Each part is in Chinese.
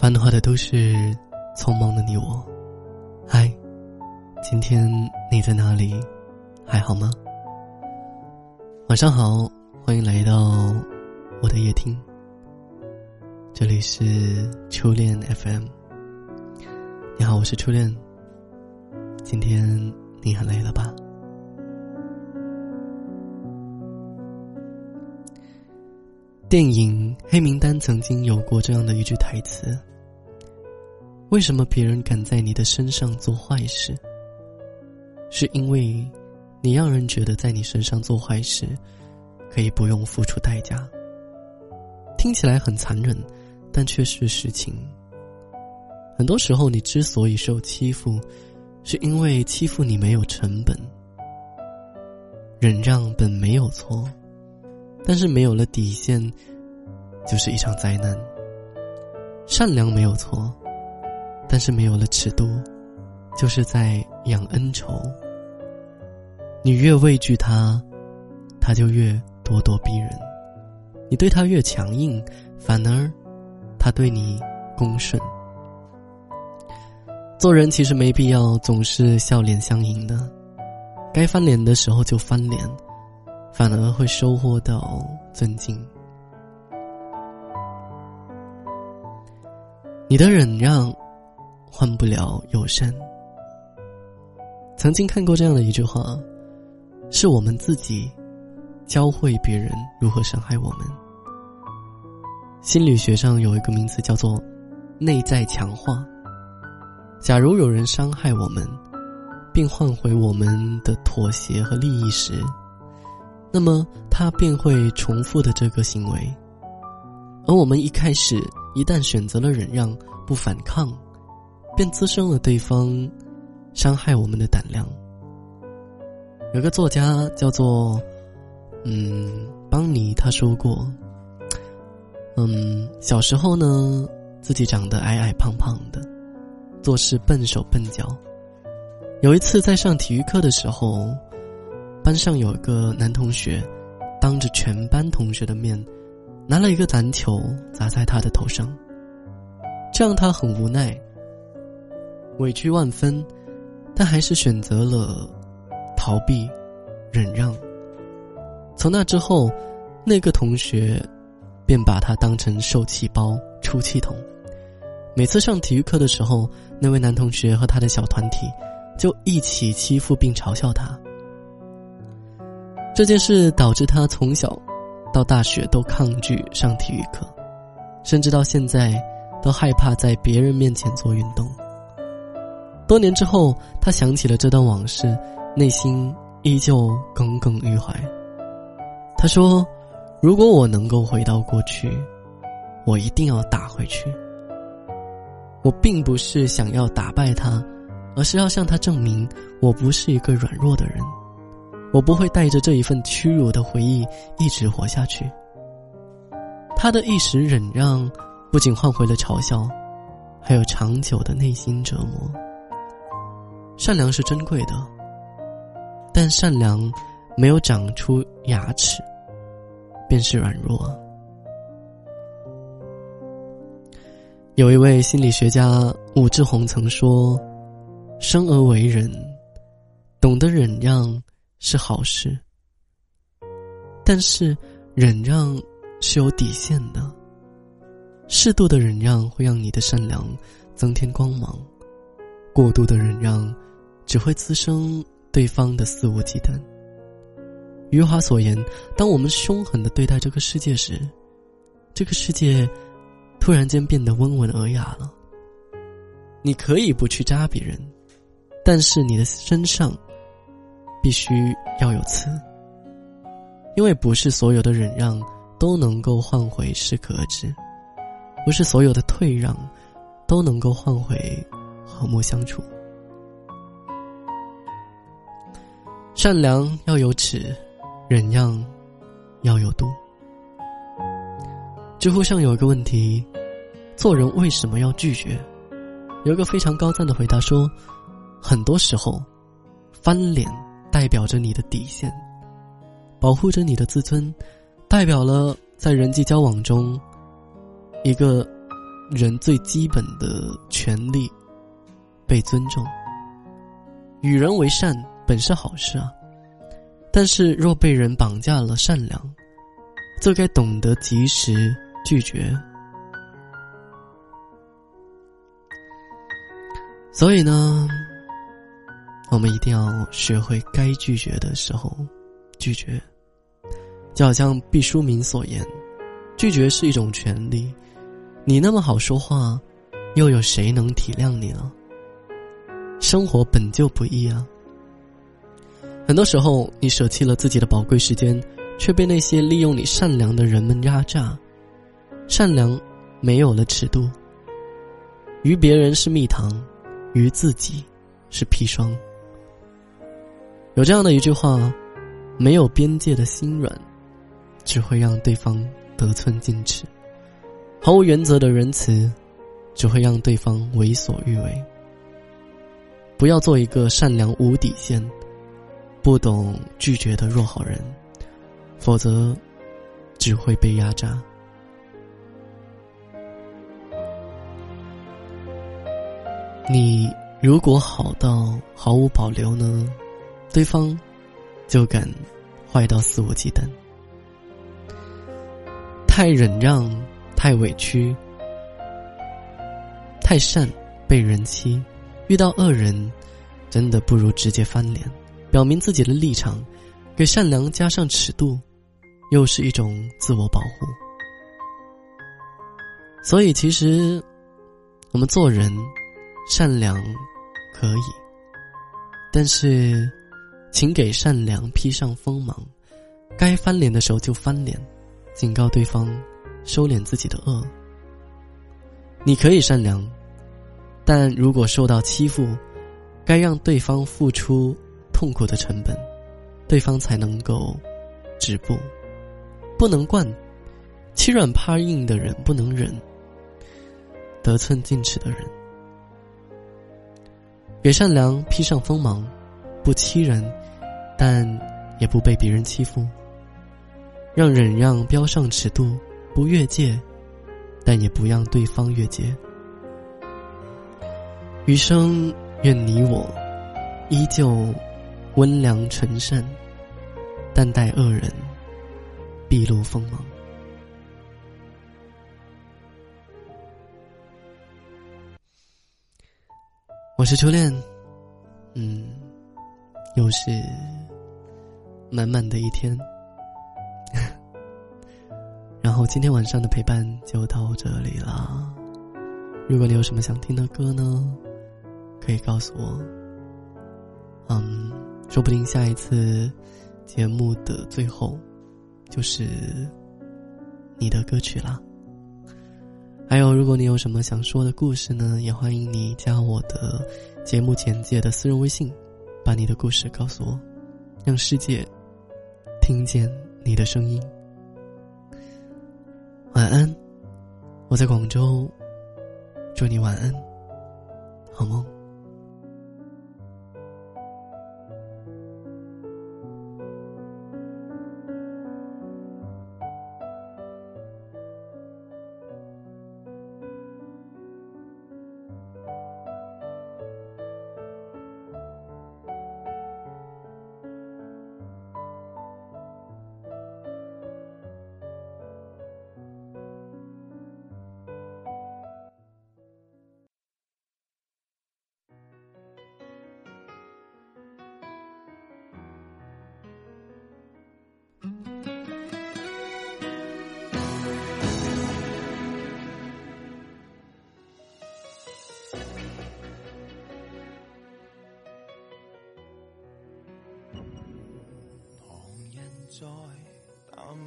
繁华的都市，匆忙的你我。嗨，今天你在哪里？还好吗？晚上好，欢迎来到我的夜听。这里是初恋 FM。你好，我是初恋。今天你很累了吧？电影《黑名单》曾经有过这样的一句台词：“为什么别人敢在你的身上做坏事？是因为你让人觉得在你身上做坏事可以不用付出代价。”听起来很残忍，但却是实情。很多时候，你之所以受欺负，是因为欺负你没有成本。忍让本没有错。但是没有了底线，就是一场灾难。善良没有错，但是没有了尺度，就是在养恩仇。你越畏惧他，他就越咄咄逼人；你对他越强硬，反而他对你恭顺。做人其实没必要总是笑脸相迎的，该翻脸的时候就翻脸。反而会收获到尊敬。你的忍让，换不了友善。曾经看过这样的一句话：，是我们自己教会别人如何伤害我们。心理学上有一个名词叫做“内在强化”。假如有人伤害我们，并换回我们的妥协和利益时，那么他便会重复的这个行为，而我们一开始一旦选择了忍让不反抗，便滋生了对方伤害我们的胆量。有个作家叫做嗯邦尼，他说过，嗯小时候呢自己长得矮矮胖胖的，做事笨手笨脚，有一次在上体育课的时候。班上有一个男同学，当着全班同学的面，拿了一个篮球砸在他的头上，这让他很无奈，委屈万分，但还是选择了逃避、忍让。从那之后，那个同学便把他当成受气包、出气筒。每次上体育课的时候，那位男同学和他的小团体就一起欺负并嘲笑他。这件事导致他从小到大学都抗拒上体育课，甚至到现在都害怕在别人面前做运动。多年之后，他想起了这段往事，内心依旧耿耿于怀。他说：“如果我能够回到过去，我一定要打回去。我并不是想要打败他，而是要向他证明我不是一个软弱的人。”我不会带着这一份屈辱的回忆一直活下去。他的一时忍让，不仅换回了嘲笑，还有长久的内心折磨。善良是珍贵的，但善良没有长出牙齿，便是软弱。有一位心理学家武志红曾说：“生而为人，懂得忍让。”是好事，但是忍让是有底线的。适度的忍让会让你的善良增添光芒，过度的忍让只会滋生对方的肆无忌惮。余华所言：“当我们凶狠的对待这个世界时，这个世界突然间变得温文尔雅了。你可以不去扎别人，但是你的身上。”必须要有刺，因为不是所有的忍让都能够换回适可而止，不是所有的退让都能够换回和睦相处。善良要有尺，忍让要有度。知乎上有一个问题：做人为什么要拒绝？有一个非常高赞的回答说：很多时候，翻脸。代表着你的底线，保护着你的自尊，代表了在人际交往中，一个人最基本的权利被尊重。与人为善本是好事啊，但是若被人绑架了善良，则该懂得及时拒绝。所以呢，我们一定要学会该拒绝的时候拒绝。就好像毕淑敏所言，拒绝是一种权利。你那么好说话，又有谁能体谅你呢？生活本就不易啊。很多时候，你舍弃了自己的宝贵时间，却被那些利用你善良的人们压榨。善良没有了尺度，于别人是蜜糖。于自己，是砒霜。有这样的一句话：没有边界的心软，只会让对方得寸进尺；毫无原则的仁慈，只会让对方为所欲为。不要做一个善良无底线、不懂拒绝的弱好人，否则只会被压榨。你如果好到毫无保留呢，对方就敢坏到肆无忌惮。太忍让，太委屈，太善被人欺，遇到恶人，真的不如直接翻脸，表明自己的立场，给善良加上尺度，又是一种自我保护。所以，其实我们做人。善良可以，但是，请给善良披上锋芒，该翻脸的时候就翻脸，警告对方收敛自己的恶。你可以善良，但如果受到欺负，该让对方付出痛苦的成本，对方才能够止步。不能惯，欺软怕硬的人不能忍，得寸进尺的人。给善良披上锋芒，不欺人，但也不被别人欺负。让忍让标上尺度，不越界，但也不让对方越界。余生愿你我依旧温良纯善，但待恶人毕露锋芒。我是初恋，嗯，又是满满的一天，然后今天晚上的陪伴就到这里了。如果你有什么想听的歌呢，可以告诉我。嗯，说不定下一次节目的最后就是你的歌曲啦。还有，如果你有什么想说的故事呢，也欢迎你加我的节目简介的私人微信，把你的故事告诉我，让世界听见你的声音。晚安，我在广州，祝你晚安，好梦。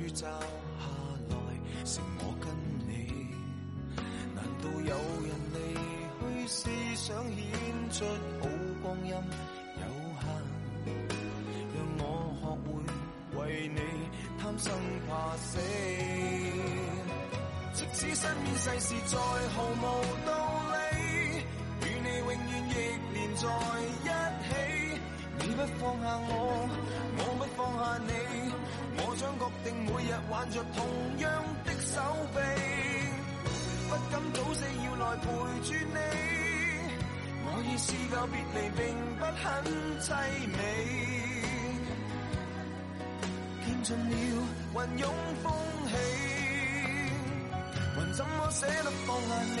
光柱照下来，剩我跟你。难道有人离去，思想显出好光阴有限？让我学会为你贪生怕死。即使身边世事再毫无道理，与你永远亦连在一起。你不放下，我挽着同样的手臂，不敢早死要来陪住你。我已试够别离，并不很凄美。见尽了云涌风起，还怎么舍得放下你？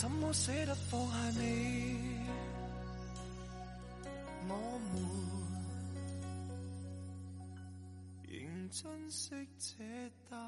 怎么舍得放下你？我们仍珍惜这啖。